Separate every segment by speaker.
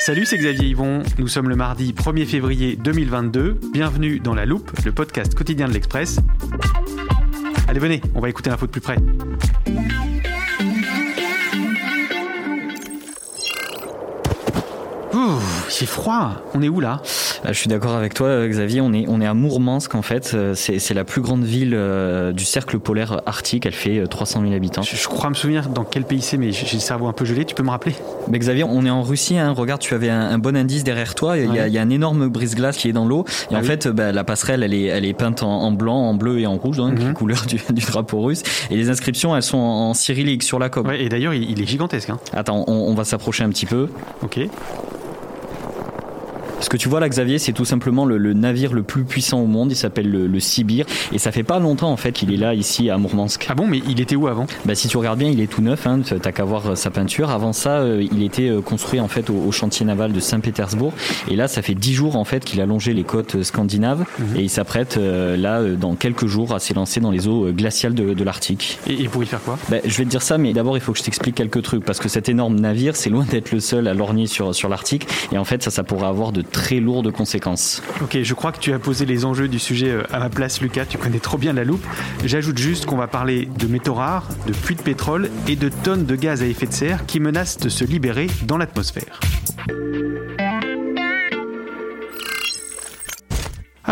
Speaker 1: Salut, c'est Xavier Yvon. Nous sommes le mardi 1er février 2022. Bienvenue dans La Loupe, le podcast quotidien de l'Express. Allez, venez, on va écouter l'info de plus près. C'est froid. On est où là?
Speaker 2: Bah, je suis d'accord avec toi, Xavier. On est, on est à Mourmansk, en fait. Euh, c'est la plus grande ville euh, du cercle polaire arctique. Elle fait 300 euh, 000 habitants.
Speaker 1: Je, crois me souvenir dans quel pays c'est, mais j'ai le cerveau un peu gelé. Tu peux me rappeler?
Speaker 2: Mais Xavier, on est en Russie. Hein. Regarde, tu avais un, bon indice derrière toi. Il y, a, il y a un énorme brise-glace qui est dans l'eau. Et ah en fait, bah, la passerelle, elle est, elle est peinte en, blanc, en bleu et en rouge, donc mhm. couleur du, du, drapeau russe. Et les inscriptions, elles sont en, cyrillique sur la coque.
Speaker 1: Ouais, et d'ailleurs, il, il, est gigantesque. Hein.
Speaker 2: Attends, on, on va s'approcher un petit peu.
Speaker 1: Ok.
Speaker 2: Ce que tu vois là, Xavier, c'est tout simplement le, navire le plus puissant au monde. Il s'appelle le, Sibir. Et ça fait pas longtemps, en fait, qu'il est là, ici, à Mourmansk.
Speaker 1: Ah bon, mais il était où avant?
Speaker 2: Bah, Si tu regardes bien, il est tout neuf. Hein, T'as qu'à voir sa peinture. Avant ça, euh, il était euh, construit, en fait, au, chantier naval de Saint-Pétersbourg. Et là, ça fait dix jours, en fait, qu'il a longé les côtes scandinaves. Mhm. Et il s'apprête, euh, là, dans quelques jours, à s'élancer dans les eaux glaciales de, l'Arctique.
Speaker 1: Et, pour y faire quoi?
Speaker 2: Bah, Je vais te dire ça, mais d'abord, il faut que je t'explique quelques trucs. Parce que cet énorme navire, c'est loin d'être le seul à lorgner sur, sur l'Arctique. Et en fait, ça, ça pourrait avoir de très lourdes conséquences
Speaker 1: Ok, je crois que tu as posé les enjeux du sujet euh, à ma place, Lucas. Tu connais trop bien la loupe. J'ajoute juste qu'on va parler de métaux rares, de puits de pétrole et de tonnes de gaz à effet de serre qui menacent de se libérer dans l'atmosphère.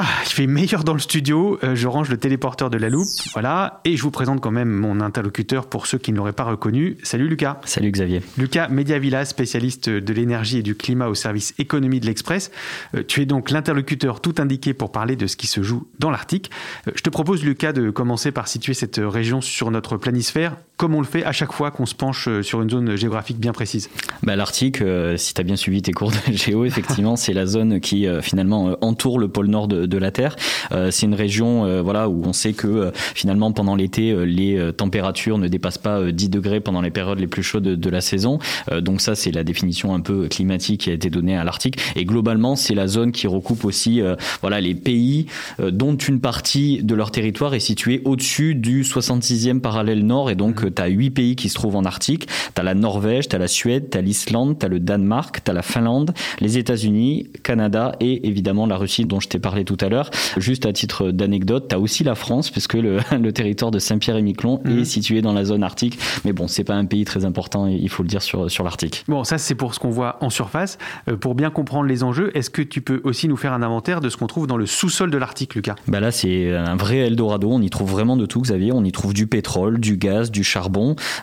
Speaker 1: Ah, il fait meilleur dans le studio. Euh, je range le téléporteur de la loupe. Voilà. Et je vous présente quand même mon interlocuteur pour ceux qui ne l'auraient pas reconnu. Salut Lucas.
Speaker 2: Salut Xavier.
Speaker 1: Lucas Mediavilla, spécialiste de l'énergie et du climat au service économie de l'Express. Euh, tu es donc l'interlocuteur tout indiqué pour parler de ce qui se joue dans l'Arctique. Euh, je te propose, Lucas, de commencer par situer cette région sur notre planisphère, comme on le fait à chaque fois qu'on se penche sur une zone géographique bien précise.
Speaker 2: Bah, L'Arctique, si tu as bien suivi tes cours de géo, effectivement, c'est la zone qui finalement entoure le pôle nord de, de la Terre. Euh, c'est une région euh, voilà, où on sait que euh, finalement pendant l'été, les températures ne dépassent pas 10 degrés pendant les périodes les plus chaudes de, la saison. donc ça, c'est la définition un peu climatique qui a été donnée à l'Arctique. Et globalement, c'est la zone qui recoupe aussi voilà, les pays dont une partie de leur territoire est située au-dessus du 66e parallèle nord. Et donc, tu as huit pays qui se trouvent en Arctique. Tu as la Norvège, tu as la Suède, tu as l'Islande, tu as le Danemark, tu as la Finlande, les États-Unis, Canada et évidemment la Russie dont je t'ai parlé tout à l'heure. Juste à titre d'anecdote, tu as aussi la France, puisque le, le territoire de Saint-Pierre-et-Miquelon est mhm. situé dans la zone arctique. Mais bon, c'est pas un pays très important, il faut le dire, sur, sur l'Arctique.
Speaker 1: Bon, ça c'est pour ce qu'on voit en surface. Euh, pour bien comprendre les enjeux, est-ce que tu peux aussi nous faire un inventaire de ce qu'on trouve dans le sous-sol de l'Arctique, Lucas?
Speaker 2: Bah Là, c'est un vrai Eldorado. On y trouve vraiment de tout, Xavier. On y trouve du pétrole, du gaz, du charbon,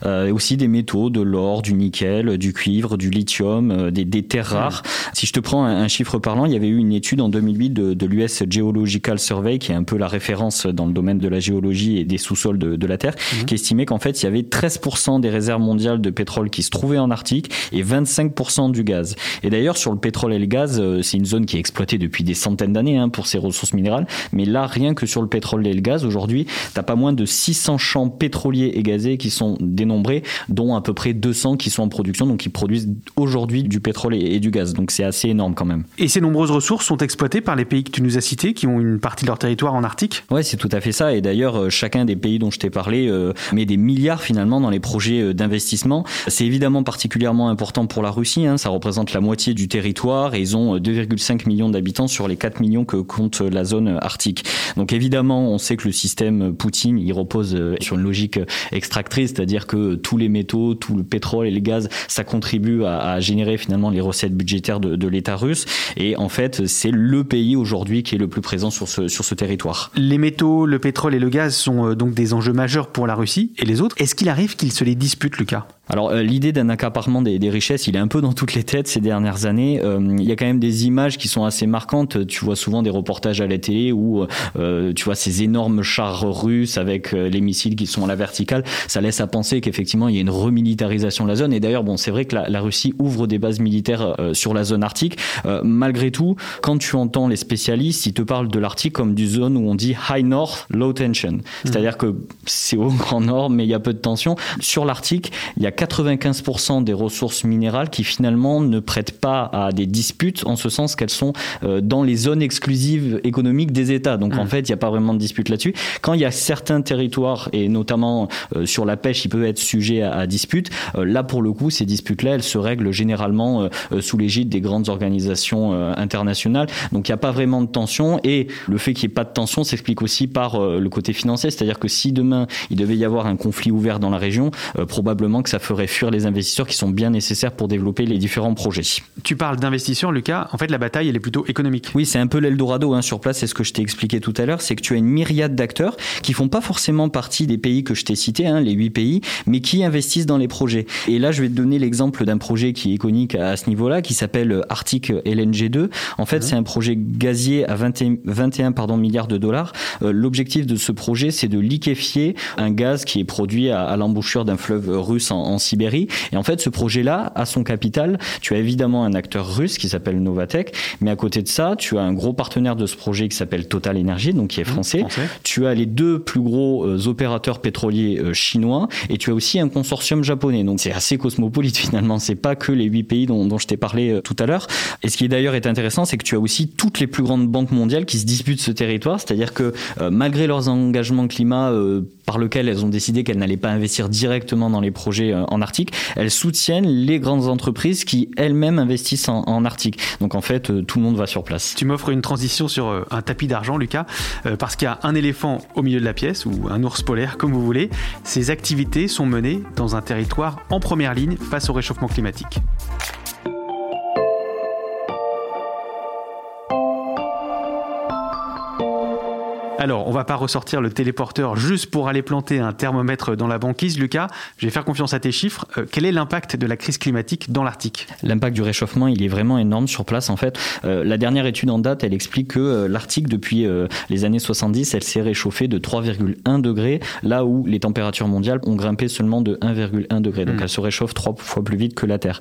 Speaker 2: euh, aussi des métaux, de l'or, du nickel, du cuivre, du lithium, euh, des, des, terres rares. Si je te prends un, chiffre parlant, il y avait eu une étude en 2008 de, de l'US Geological Survey, qui est un peu la référence dans le domaine de la géologie et des sous-sols de, la Terre, mhm. qui estimait qu'en fait, il y avait 13% des réserves mondiales de pétrole qui se trouvaient en Arctique et 25% du gaz. Et d'ailleurs, sur le pétrole et le gaz, euh, c'est une zone qui est exploitée depuis des centaines d'années hein, pour ses ressources minérales. Mais là, rien que sur le pétrole et le gaz, aujourd'hui, t'as pas moins de 600 champs pétroliers et gazés qui sont dénombrés, dont à peu près 200 qui sont en production, donc qui produisent aujourd'hui du pétrole et, et du gaz. Donc c'est assez énorme quand même.
Speaker 1: Et ces nombreuses ressources sont exploitées par les pays que tu nous as cités, qui ont une partie de leur territoire en Arctique?
Speaker 2: Ouais, c'est tout à fait ça. Et d'ailleurs, euh, chacun des pays dont je t'ai parlé euh, met des milliards finalement dans les projets euh, d'investissement. C'est évidemment particulièrement important pour la Russie. Hein. Ça représente la moitié du territoire et ils ont 2,5 millions d'habitants sur les 4 millions que compte la zone arctique. Donc évidemment, on sait que le système Poutine, il repose sur une logique extractrice matrice, c'est-à-dire que tous les métaux, tout le pétrole et le gaz, ça contribue à, générer finalement les recettes budgétaires de, de l'État russe. Et en fait, c'est le pays aujourd'hui qui est le plus présent sur ce, sur ce territoire.
Speaker 1: Les métaux, le pétrole et le gaz sont euh, donc des enjeux majeurs pour la Russie et les autres. Est-ce qu'il arrive qu'ils se les disputent, Lucas?
Speaker 2: Alors euh, l'idée d'un accaparement des, des, richesses, il est un peu dans toutes les têtes ces dernières années. Euh, il y a quand même des images qui sont assez marquantes. Tu vois souvent des reportages à la télé où euh, tu vois ces énormes chars russes avec les missiles qui sont à la verticale. Ça laisse à penser qu'effectivement il y a une remilitarisation de la zone. Et d'ailleurs, bon, c'est vrai que la, la, Russie ouvre des bases militaires sur la zone arctique. malgré tout, quand tu entends les spécialistes, ils te parlent de l'Arctique comme du zone où on dit high north, low tension. Mmh. C'est-à-dire que c'est au grand nord, mais il y a peu de tension. Sur l'Arctique, il y a 95% des ressources minérales qui finalement ne prêtent pas à des disputes en ce sens qu'elles sont euh, dans les zones exclusives économiques des États. Donc en mmh. fait, il n'y a pas vraiment de dispute là-dessus. Quand il y a certains territoires, et notamment euh, sur la pêche, il peut être sujet à, à dispute, euh, là pour le coup, ces disputes-là, elles se règlent généralement sous l'égide des grandes organisations internationales. Donc il n'y a pas vraiment de tension et le fait qu'il n'y ait pas de tension s'explique aussi par le côté financier, c'est-à-dire que si demain il devait y avoir un conflit ouvert dans la région, probablement que ça ferait fuir les investisseurs qui sont bien nécessaires pour développer les différents projets.
Speaker 1: Tu parles d'investisseurs, Lucas. En fait, la bataille, elle est plutôt économique.
Speaker 2: Oui, c'est un peu l'Eldorado hein, sur place. C'est ce que je t'ai expliqué tout à l'heure. C'est que tu as une myriade d'acteurs qui font pas forcément partie des pays que je t'ai cités, hein, les huit pays, mais qui investissent dans les projets. Et là, je vais te donner l'exemple d'un projet qui est iconique à ce niveau-là, qui s'appelle Arctic LNG2. En fait, c'est un projet gazier à 21, 21 pardon, milliards de dollars. Euh, l'objectif de ce projet, c'est de liquéfier un gaz qui est produit à, à l'embouchure d'un fleuve russe en, en Sibérie. Et en fait, ce projet-là, à son capital, tu as évidemment un acteur russe qui s'appelle Novatech, mais à côté de ça, tu as un gros partenaire de ce projet qui s'appelle Total Energy, donc qui est mmh, français. Tu as les deux plus gros euh, opérateurs pétroliers euh, chinois, et tu as aussi un consortium japonais. Donc c'est assez cosmopolite finalement. C'est pas que les huit pays dont, dont je t'ai parlé euh, tout à l'heure. Et ce qui d'ailleurs est intéressant, c'est que tu as aussi toutes les plus grandes banques mondiales qui se disputent ce territoire, c'est-à-dire que malgré leurs engagements climat par lequel elles ont décidé qu'elles n'allaient pas investir directement dans les projets en Arctique, elles soutiennent les grandes entreprises qui elles-mêmes investissent en, Arctique. Donc en fait, euh, tout le monde va sur place.
Speaker 1: Tu m'offres une transition sur euh, un tapis d'argent, Lucas, euh, parce qu'il y a un éléphant au milieu de la pièce, ou un ours polaire, comme vous voulez. Ces activités sont menées dans un territoire en première ligne face au réchauffement climatique. Alors, on va pas ressortir le téléporteur juste pour aller planter un thermomètre dans la banquise. Lucas, je vais faire confiance à tes chiffres. Euh, quel est l'impact de la crise climatique dans l'Arctique?
Speaker 2: L'impact du réchauffement, il est vraiment énorme sur place. En fait, euh, la dernière étude en date, elle explique que euh, l'Arctique, depuis les années 70, elle s'est réchauffée de 3,1 degrés, là où les températures mondiales ont grimpé seulement de 1,1 degré. Donc, hmm. elle se réchauffe trois fois plus vite que la Terre.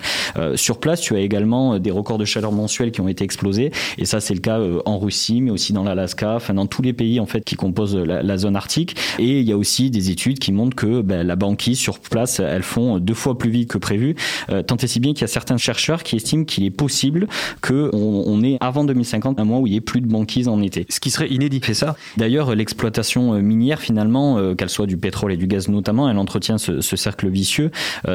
Speaker 2: sur place, tu as également des records de chaleur mensuels qui ont été explosés. Et ça, c'est le cas en Russie, mais aussi dans l'Alaska, enfin dans tous les pays en fait qui composent la, zone arctique. Et il y a aussi des études qui montrent que ben, la banquise sur place, elles font deux fois plus vite que prévu. Euh, tant et si bien qu'il y a certains chercheurs qui estiment qu'il est possible qu'on on ait avant 2050 un mois où il y ait plus de banquise en été.
Speaker 1: Ce qui serait inédit.
Speaker 2: C'est ça. D'ailleurs, l'exploitation euh, minière, finalement, euh, qu'elle soit du pétrole et du gaz notamment, elle entretient ce, cercle vicieux.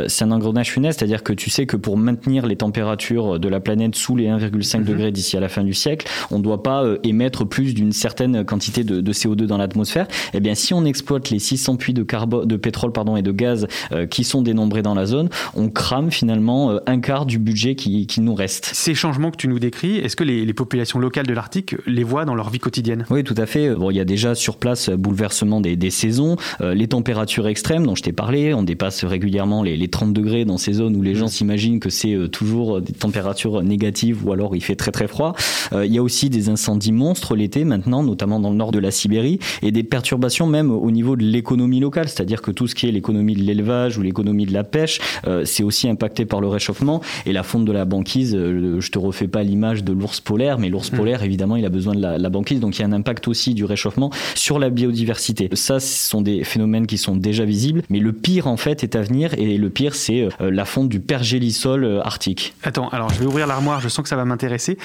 Speaker 2: c'est un engrenage funeste, c'est-à-dire que tu sais que pour maintenir les températures de la planète sous les 1,5 mhm. degrés d'ici à la fin du siècle, on ne doit pas émettre plus d'une certaine quantité de, de CO2 dans l'atmosphère, eh bien si on exploite les 600 puits de, carbone, de pétrole pardon, et de gaz euh, qui sont dénombrés dans la zone, on crame finalement euh, un quart du budget qui, qui, nous reste.
Speaker 1: Ces changements que tu nous décris, est-ce que les, les, populations locales de l'Arctique les voient dans leur vie quotidienne?
Speaker 2: Oui, tout à fait. Bon, il y a déjà sur place bouleversement des, des saisons, euh, les températures extrêmes dont je t'ai parlé, on dépasse régulièrement les, les, 30 degrés dans ces zones où les gens mmh. s'imaginent que c'est toujours des températures négatives ou alors il fait très très froid. il y a aussi des incendies monstres l'été maintenant, notamment dans le nord de la Sibérie, et des perturbations même au niveau de l'économie locale, c'est-à-dire que tout ce qui est l'économie de l'élevage ou l'économie de la pêche, euh, c'est aussi impacté par le réchauffement. Et la fonte de la banquise, euh, je te refais pas l'image de l'ours polaire, mais l'ours mmh. polaire, évidemment, il a besoin de la, banquise, donc il y a un impact aussi du réchauffement sur la biodiversité. Ça, ce sont des phénomènes qui sont déjà visibles, mais le pire en fait est à venir, et le pire, c'est euh, la fonte du pergélisol arctique.
Speaker 1: Attends, alors je vais ouvrir l'armoire, je sens que ça va m'intéresser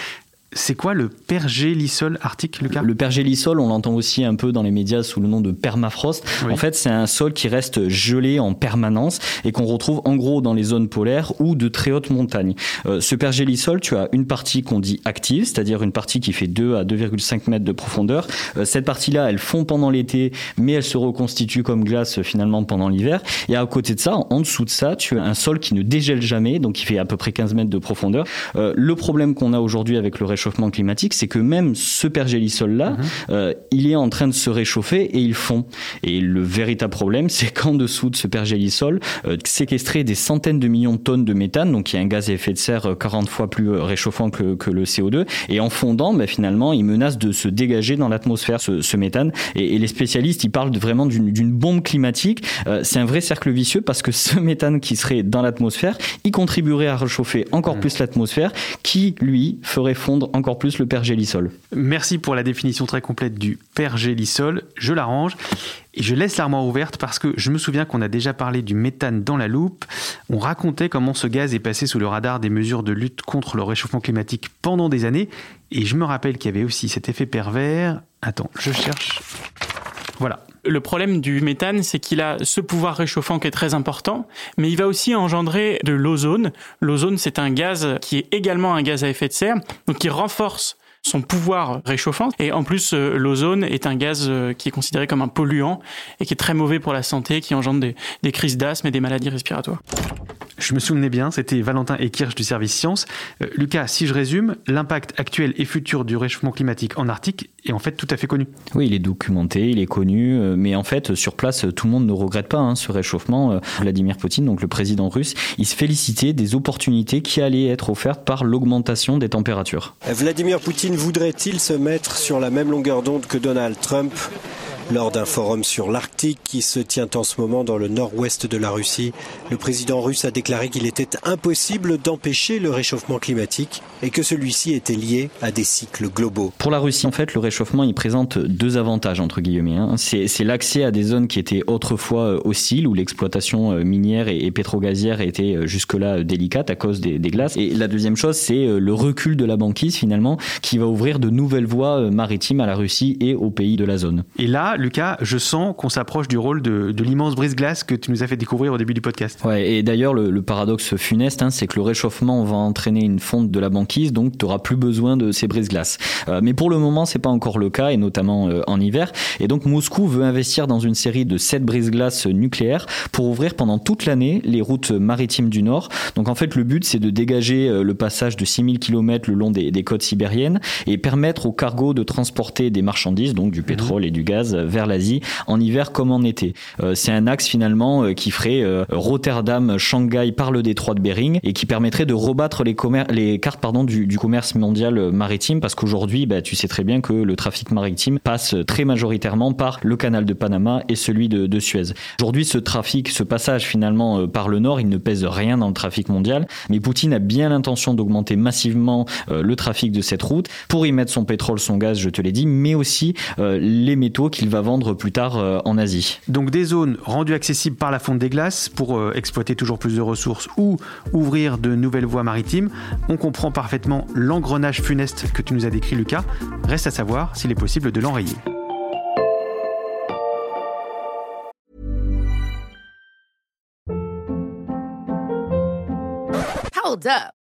Speaker 1: C'est quoi le pergélisol arctique, Lucas?
Speaker 2: Le pergélisol, on l'entend aussi un peu dans les médias sous le nom de permafrost. En fait, c'est un sol qui reste gelé en permanence et qu'on retrouve en gros dans les zones polaires ou de très hautes montagnes. Euh, ce pergélisol, tu as une partie qu'on dit active, c'est-à-dire une partie qui fait 2 à 2,5 mètres de profondeur. Euh, cette partie-là, elle fond pendant l'été, mais elle se reconstitue comme glace finalement pendant l'hiver. Et à côté de ça, en dessous de ça, tu as un sol qui ne dégèle jamais, donc qui fait à peu près 15 mètres de profondeur. Euh, le problème qu'on a aujourd'hui avec le réchauffement climatique, c'est que même ce pergélisol-là, mhm. euh, il est en train de se réchauffer et il fond. Et le véritable problème, c'est qu'en dessous de ce pergélisol, euh, séquestrer des centaines de millions de tonnes de méthane, donc qui est un gaz à effet de serre 40 fois plus réchauffant que, que le CO2, et en fondant, ben, finalement, il menace de se dégager dans l'atmosphère ce, ce, méthane. Et, et, les spécialistes, ils parlent vraiment d'une bombe climatique. c'est un vrai cercle vicieux parce que ce méthane qui serait dans l'atmosphère, il contribuerait à réchauffer encore mmh. plus l'atmosphère, qui, lui, ferait fondre encore plus le pergélisol.
Speaker 1: Merci pour la définition très complète du pergélisol. Je l'arrange. Et je laisse l'armoire ouverte parce que je me souviens qu'on a déjà parlé du méthane dans la loupe. On racontait comment ce gaz est passé sous le radar des mesures de lutte contre le réchauffement climatique pendant des années. Et je me rappelle qu'il y avait aussi cet effet pervers. Attends, je cherche. Voilà.
Speaker 3: Le problème du méthane, c'est qu'il a ce pouvoir réchauffant qui est très important, mais il va aussi engendrer de l'ozone. L'ozone, c'est un gaz qui est également un gaz à effet de serre, donc qui renforce son pouvoir réchauffant. Et en plus, euh, l'ozone est un gaz euh, qui est considéré comme un polluant et qui est très mauvais pour la santé, qui engendre des, des crises d'asthme et des maladies respiratoires.
Speaker 1: Je me souvenais bien, c'était Valentin Ekirch du service Sciences. Euh, Lucas, si je résume, l'impact actuel et futur du réchauffement climatique en Arctique est en fait tout à fait connu.
Speaker 2: Oui, il est documenté, il est connu, euh, mais en fait, sur place, tout le monde ne regrette pas hein, ce réchauffement. Euh, Vladimir Poutine, donc le président russe, il se félicitait des opportunités qui allaient être offertes par l'augmentation des températures.
Speaker 4: Vladimir Poutine voudrait-il se mettre sur la même longueur d'onde que Donald Trump? Lors d'un forum sur l'Arctique qui se tient en ce moment dans le nord-ouest de la Russie, le président russe a déclaré qu'il était impossible d'empêcher le réchauffement climatique et que celui-ci était lié à des cycles globaux.
Speaker 2: Pour la Russie, en fait, le réchauffement, il présente deux avantages, entre guillemets. Hein. C'est l'accès à des zones qui étaient autrefois euh, hostiles, où l'exploitation euh, minière et, pétrogazière était euh, jusque-là délicate à cause des, des, glaces. Et la deuxième chose, c'est le recul de la banquise, finalement, qui va ouvrir de nouvelles voies maritimes à la Russie et aux pays de la zone.
Speaker 1: Et là, Lucas, je sens qu'on s'approche du rôle de, l'immense brise-glace que tu nous as fait découvrir au début du podcast.
Speaker 2: Ouais, et d'ailleurs, le, paradoxe funeste, hein, c'est que le réchauffement va entraîner une fonte de la banquise, donc tu n'auras plus besoin de ces brise-glaces. Euh, mais pour le moment, c'est pas encore le cas, et notamment euh, en hiver. Et donc, Moscou veut investir dans une série de 7 brise-glaces nucléaires pour ouvrir pendant toute l'année les routes maritimes du Nord. Donc, en fait, le but, c'est de dégager euh, le passage de 6000 km le long des, des côtes sibériennes et permettre aux cargos de transporter des marchandises, donc du pétrole et du gaz, vers l'Asie en hiver comme en été. Euh, c'est un axe finalement euh, qui ferait euh, Rotterdam, Shanghai par le détroit de Bering et qui permettrait de rebattre les, les cartes pardon, du, commerce mondial maritime parce qu'aujourd'hui, bah, tu sais très bien que le trafic maritime passe très majoritairement par le canal de Panama et celui de, de Suez. Aujourd'hui, ce trafic, ce passage finalement par le nord, il ne pèse rien dans le trafic mondial, mais Poutine a bien l'intention d'augmenter massivement le trafic de cette route pour y mettre son pétrole, son gaz, je te l'ai dit, mais aussi les métaux qu'il va vendre plus tard euh, en Asie.
Speaker 1: Donc des zones rendues accessibles par la fonte des glaces pour euh, exploiter toujours plus de ressources ou ouvrir de nouvelles voies maritimes. On comprend parfaitement l'engrenage funeste que tu nous as décrit Lucas. Reste à savoir s'il est possible de l'enrayer.
Speaker 5: Hold up.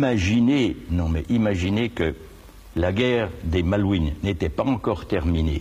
Speaker 6: Imaginez, non mais imaginez que la guerre des Malouines n'était pas encore terminée,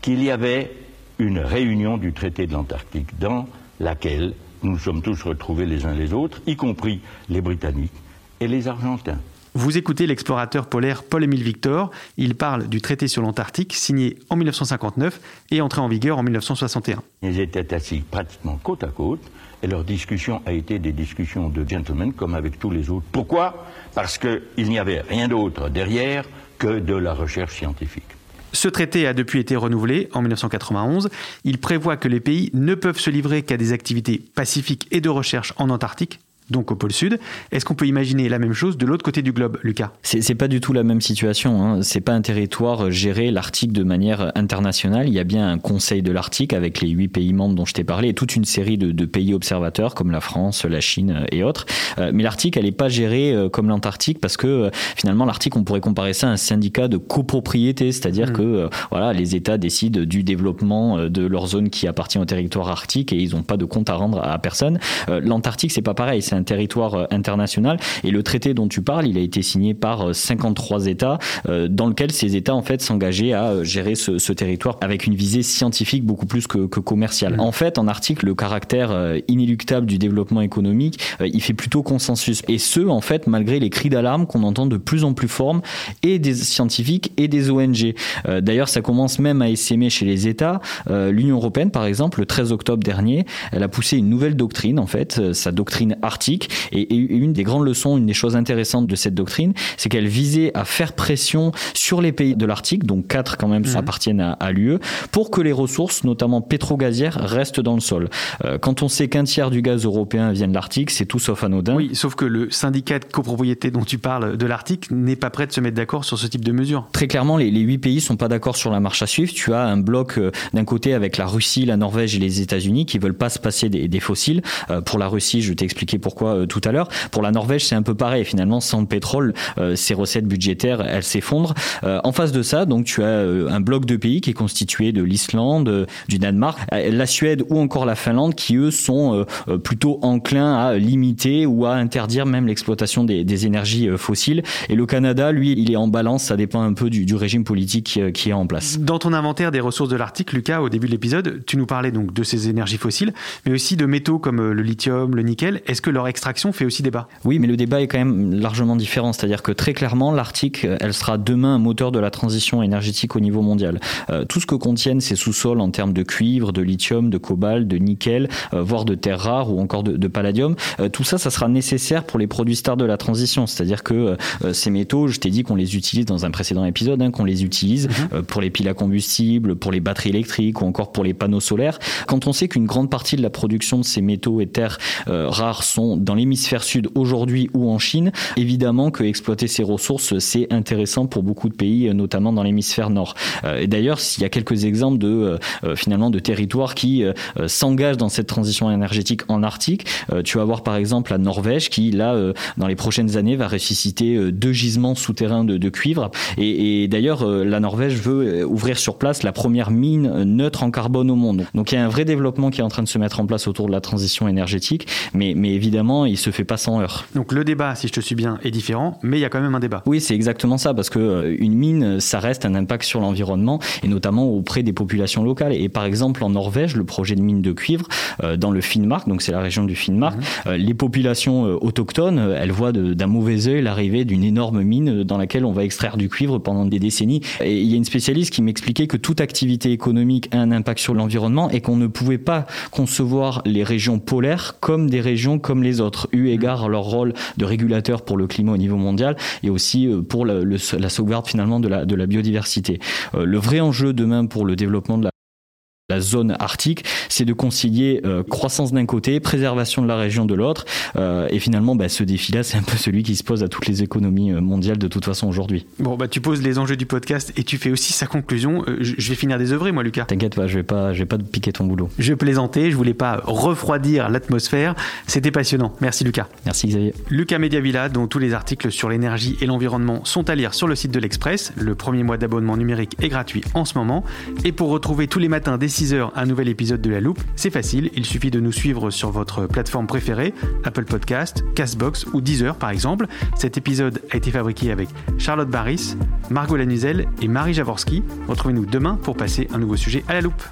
Speaker 6: qu'il y avait une réunion du traité de l'Antarctique dans laquelle nous nous sommes tous retrouvés les uns les autres, y compris les Britanniques et les Argentins.
Speaker 1: Vous écoutez l'explorateur polaire Paul-Émile Victor. Il parle du traité sur l'Antarctique signé en 1959 et entré en vigueur en 1961.
Speaker 6: Ils étaient assis pratiquement côte à côte et leur discussion a été des discussions de gentlemen comme avec tous les autres. Pourquoi? Parce qu'il n'y avait rien d'autre derrière que de la recherche scientifique.
Speaker 1: Ce traité a depuis été renouvelé en 1991. Il prévoit que les pays ne peuvent se livrer qu'à des activités pacifiques et de recherche en Antarctique, donc au pôle sud. Est-ce qu'on peut imaginer la même chose de l'autre côté du globe, Lucas?
Speaker 2: C'est pas du tout la même situation. Hein. C'est pas un territoire géré l'Arctique de manière internationale. Il y a bien un Conseil de l'Arctique avec les huit pays membres dont je t'ai parlé et toute une série de, de, pays observateurs comme la France, la Chine et autres. Euh, mais l'Arctique, elle n'est pas gérée euh, comme l'Antarctique parce que euh, finalement l'Arctique, on pourrait comparer ça à un syndicat de copropriété, c'est-à-dire mmh. que voilà, les États décident du développement de leur zone qui appartient au territoire arctique et ils n'ont pas de compte à rendre à personne. L'Antarctique, c'est pas pareil. C'est un territoire euh, international. Et le traité dont tu parles, il a été signé par 53 euh, États, euh, dans lequel ces États en fait s'engageaient à gérer ce, ce, territoire avec une visée scientifique beaucoup plus que, que commerciale. Mmh. En fait, en Arctique, le caractère inéluctable du développement économique, il fait plutôt consensus. Et ce, en fait, malgré les cris d'alarme qu'on entend de plus en plus forts et des scientifiques et des ONG. D'ailleurs, ça commence même à essaimer chez les États. L'Union européenne, par exemple, le 13 octobre dernier, elle a poussé une nouvelle doctrine, en fait, sa doctrine arctique et, une des grandes leçons, une des choses intéressantes de cette doctrine, c'est qu'elle visait à faire pression sur les pays de l'Arctique, donc quatre quand même mhm. appartiennent à, l'UE, pour que les ressources, notamment pétro-gazières, restent dans le sol. Euh, quand on sait qu'un tiers du gaz européen vient de l'Arctique, c'est tout sauf anodin.
Speaker 1: Oui, sauf que le syndicat de copropriété dont tu parles de l'Arctique n'est pas prêt de se mettre d'accord sur ce type de mesures.
Speaker 2: Très clairement, les, huit pays sont pas d'accord sur la marche à suivre. Tu as un bloc euh, d'un côté avec la Russie, la Norvège et les États-Unis qui veulent pas se passer des, des fossiles. Euh, pour la Russie, je t'ai expliqué pourquoi euh, tout à l'heure. Pour la Norvège, c'est un peu pareil. Finalement, sans le pétrole, euh, ses recettes budgétaires, elles s'effondrent. Euh, en face de ça, donc tu as un bloc de pays qui est constitué de l'Islande, du Danemark, la Suède ou encore la Finlande, qui eux sont plutôt enclins à limiter ou à interdire même l'exploitation des, énergies fossiles. Et le Canada, lui, il est en balance. Ça dépend un peu du, régime politique qui, est en place.
Speaker 1: Dans ton inventaire des ressources de l'Arctique, Lucas, au début de l'épisode, tu nous parlais donc de ces énergies fossiles, mais aussi de métaux comme le lithium, le nickel. Est-ce que leur extraction fait aussi débat.
Speaker 2: Oui, mais le débat est quand même largement différent. C'est-à-dire que très clairement, l'Arctique, elle sera demain un moteur de la transition énergétique au niveau mondial. Euh, tout ce que contiennent ces sous-sols en termes de cuivre, de lithium, de cobalt, de nickel, euh, voire de terres rares ou encore de, palladium, euh, tout ça, ça sera nécessaire pour les produits stars de la transition. C'est-à-dire que ces métaux, je t'ai dit qu'on les utilise dans un précédent épisode, hein, qu'on les utilise mhm. pour les piles à combustible, pour les batteries électriques ou encore pour les panneaux solaires. Quand on sait qu'une grande partie de la production de ces métaux et terres rares sont dans l'hémisphère sud aujourd'hui ou en Chine, évidemment que exploiter ces ressources, c'est intéressant pour beaucoup de pays, notamment dans l'hémisphère nord. Euh, et d'ailleurs, il y a quelques exemples de euh, euh, finalement de territoires qui s'engagent dans cette transition énergétique en Arctique. tu vas voir par exemple la Norvège qui, là, dans les prochaines années, va ressusciter deux gisements souterrains de, de cuivre. Et, et d'ailleurs, la Norvège veut ouvrir sur place la première mine neutre en carbone au monde. Donc il y a un vrai développement qui est en train de se mettre en place autour de la transition énergétique, mais, mais évidemment il se fait pas sans heure.
Speaker 1: Donc le débat, si je te suis bien, est différent, mais il y a quand même un débat.
Speaker 2: Oui, c'est exactement ça, parce que euh, une mine, ça reste un impact sur l'environnement et notamment auprès des populations locales. Et par exemple, en Norvège, le projet de mine de cuivre euh, dans le Finnmark, donc c'est la région du Finnmark, mhm. euh, les populations autochtones, elles voient d'un mauvais œil l'arrivée d'une énorme mine dans laquelle on va extraire du cuivre pendant des décennies. Et il y a une spécialiste qui m'expliquait que toute activité économique a un impact sur l'environnement et qu'on ne pouvait pas concevoir les régions polaires comme des régions comme les autres, eu égard à leur rôle de régulateur pour le climat au niveau mondial et aussi euh, pour la, sauvegarde finalement de la, de la biodiversité. Euh, le vrai enjeu demain pour le développement de la la zone arctique, c'est de concilier euh, croissance d'un côté, préservation de la région de l'autre. Euh, et finalement, bah, ce défi-là, c'est un peu celui qui se pose à toutes les économies euh, mondiales de toute façon aujourd'hui.
Speaker 1: Bon, bah, tu poses les enjeux du podcast et tu fais aussi sa conclusion. je vais finir désœuvré, moi, Lucas.
Speaker 2: T'inquiète pas, je vais pas, je vais pas piquer ton boulot.
Speaker 1: Je plaisantais, je voulais pas refroidir l'atmosphère. C'était passionnant. Merci, Lucas.
Speaker 2: Merci, Xavier.
Speaker 1: Lucas Mediavilla, dont tous les articles sur l'énergie et l'environnement sont à lire sur le site de l'Express. Le premier mois d'abonnement numérique est gratuit en ce moment. Et pour retrouver tous les matins des 6h, un nouvel épisode de La Loupe. C'est facile, il suffit de nous suivre sur votre plateforme préférée, Apple Podcast, Castbox ou Deezer par exemple. Cet épisode a été fabriqué avec Charlotte Barris, Margot Lanuzel et Marie Javorski. Retrouvez-nous demain pour passer un nouveau sujet à la loupe.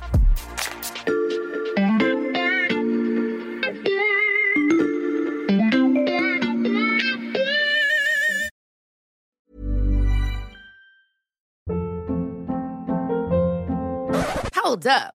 Speaker 5: Hold up.